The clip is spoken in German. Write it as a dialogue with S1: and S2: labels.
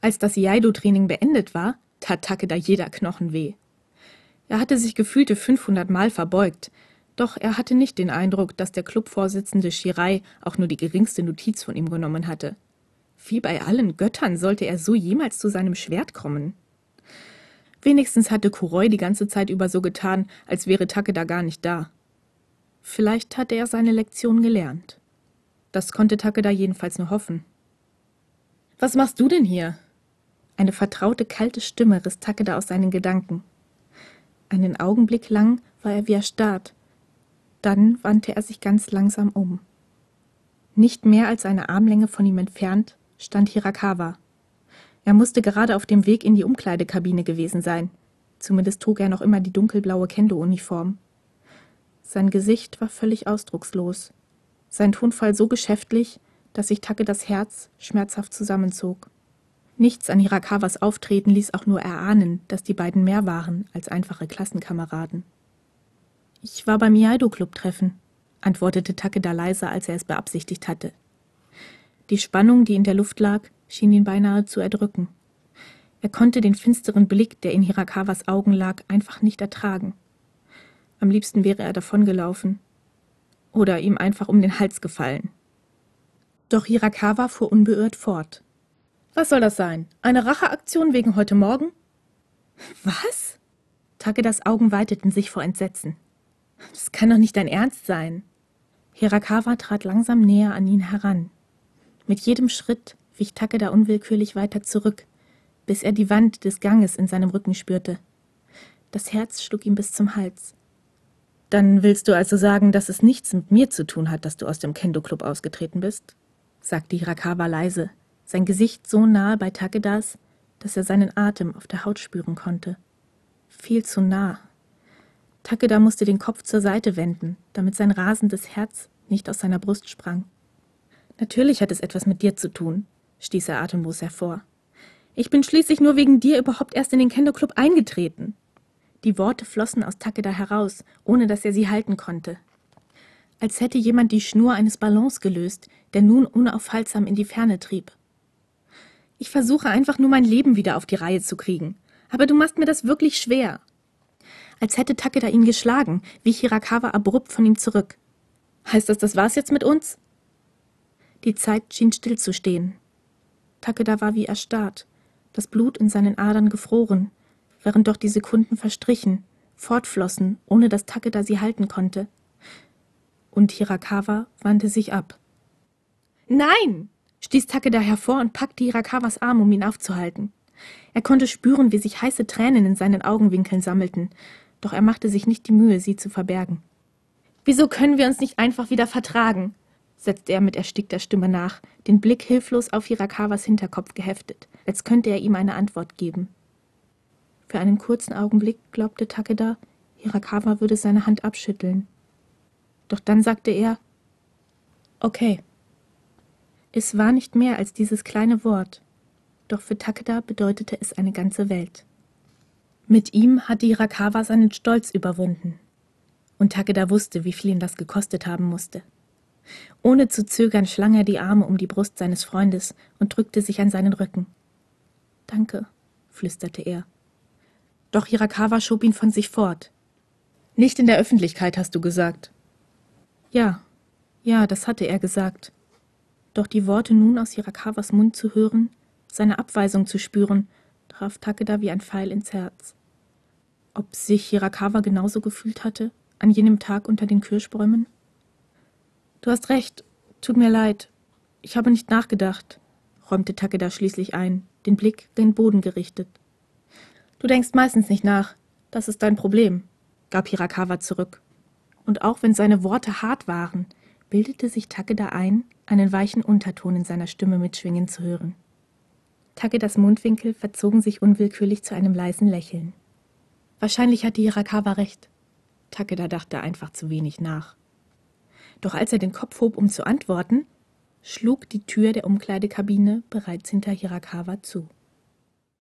S1: Als das Iaido-Training beendet war, tat Takeda jeder Knochen weh. Er hatte sich gefühlte 500 Mal verbeugt, doch er hatte nicht den Eindruck, dass der Clubvorsitzende Shirai auch nur die geringste Notiz von ihm genommen hatte. Wie bei allen Göttern sollte er so jemals zu seinem Schwert kommen. Wenigstens hatte Kuroi die ganze Zeit über so getan, als wäre Takeda gar nicht da. Vielleicht hatte er seine Lektion gelernt. Das konnte Takeda jedenfalls nur hoffen. Was machst du denn hier? Eine vertraute, kalte Stimme riss Takeda aus seinen Gedanken. Einen Augenblick lang war er wie erstarrt. Dann wandte er sich ganz langsam um. Nicht mehr als eine Armlänge von ihm entfernt stand Hirakawa. Er musste gerade auf dem Weg in die Umkleidekabine gewesen sein. Zumindest trug er noch immer die dunkelblaue Kendo-Uniform. Sein Gesicht war völlig ausdruckslos. Sein Tonfall so geschäftlich, dass sich Takedas Herz schmerzhaft zusammenzog. Nichts an Hirakawas Auftreten ließ auch nur erahnen, dass die beiden mehr waren als einfache Klassenkameraden. Ich war beim Iaido-Club-Treffen, antwortete Takeda leiser, als er es beabsichtigt hatte. Die Spannung, die in der Luft lag, schien ihn beinahe zu erdrücken. Er konnte den finsteren Blick, der in Hirakawas Augen lag, einfach nicht ertragen. Am liebsten wäre er davongelaufen oder ihm einfach um den Hals gefallen. Doch Hirakawa fuhr unbeirrt fort. Was soll das sein? Eine Racheaktion wegen heute Morgen? Was? Takedas Augen weiteten sich vor Entsetzen. Das kann doch nicht dein Ernst sein. Hirakawa trat langsam näher an ihn heran. Mit jedem Schritt wich Takeda unwillkürlich weiter zurück, bis er die Wand des Ganges in seinem Rücken spürte. Das Herz schlug ihm bis zum Hals. Dann willst du also sagen, dass es nichts mit mir zu tun hat, dass du aus dem Kendo-Club ausgetreten bist? sagte Hirakawa leise, sein Gesicht so nahe bei Takedas, dass er seinen Atem auf der Haut spüren konnte. Viel zu nah. Takeda musste den Kopf zur Seite wenden, damit sein rasendes Herz nicht aus seiner Brust sprang. Natürlich hat es etwas mit dir zu tun, stieß er atemlos hervor. Ich bin schließlich nur wegen dir überhaupt erst in den Kendo Club eingetreten. Die Worte flossen aus Takeda heraus, ohne dass er sie halten konnte. Als hätte jemand die Schnur eines Ballons gelöst, der nun unaufhaltsam in die Ferne trieb. Ich versuche einfach nur mein Leben wieder auf die Reihe zu kriegen. Aber du machst mir das wirklich schwer als hätte Takeda ihn geschlagen, wich Hirakawa abrupt von ihm zurück. Heißt das, das war's jetzt mit uns? Die Zeit schien stillzustehen. Takeda war wie erstarrt, das Blut in seinen Adern gefroren, während doch die Sekunden verstrichen, fortflossen, ohne dass Takeda sie halten konnte. Und Hirakawa wandte sich ab. Nein! Stieß Takeda hervor und packte Hirakawas Arm, um ihn aufzuhalten. Er konnte spüren, wie sich heiße Tränen in seinen Augenwinkeln sammelten, doch er machte sich nicht die Mühe, sie zu verbergen. Wieso können wir uns nicht einfach wieder vertragen? setzte er mit erstickter Stimme nach, den Blick hilflos auf Hirakawas Hinterkopf geheftet, als könnte er ihm eine Antwort geben. Für einen kurzen Augenblick glaubte Takeda, Hirakawa würde seine Hand abschütteln. Doch dann sagte er Okay. Es war nicht mehr als dieses kleine Wort, doch für Takeda bedeutete es eine ganze Welt. Mit ihm hatte Hirakawa seinen Stolz überwunden. Und Takeda wusste, wie viel ihn das gekostet haben musste. Ohne zu zögern schlang er die Arme um die Brust seines Freundes und drückte sich an seinen Rücken. Danke, flüsterte er. Doch Hirakawa schob ihn von sich fort. Nicht in der Öffentlichkeit, hast du gesagt. Ja, ja, das hatte er gesagt. Doch die Worte nun aus Hirakawas Mund zu hören, seine Abweisung zu spüren, traf Takeda wie ein Pfeil ins Herz. Ob sich Hirakawa genauso gefühlt hatte, an jenem Tag unter den Kirschbäumen? Du hast recht, tut mir leid. Ich habe nicht nachgedacht, räumte Takeda schließlich ein, den Blick gen Boden gerichtet. Du denkst meistens nicht nach. Das ist dein Problem, gab Hirakawa zurück. Und auch wenn seine Worte hart waren, bildete sich Takeda ein, einen weichen Unterton in seiner Stimme mitschwingen zu hören. Takedas Mundwinkel verzogen sich unwillkürlich zu einem leisen Lächeln. Wahrscheinlich hatte Hirakawa recht. Takeda dachte einfach zu wenig nach. Doch als er den Kopf hob, um zu antworten, schlug die Tür der Umkleidekabine bereits hinter Hirakawa zu.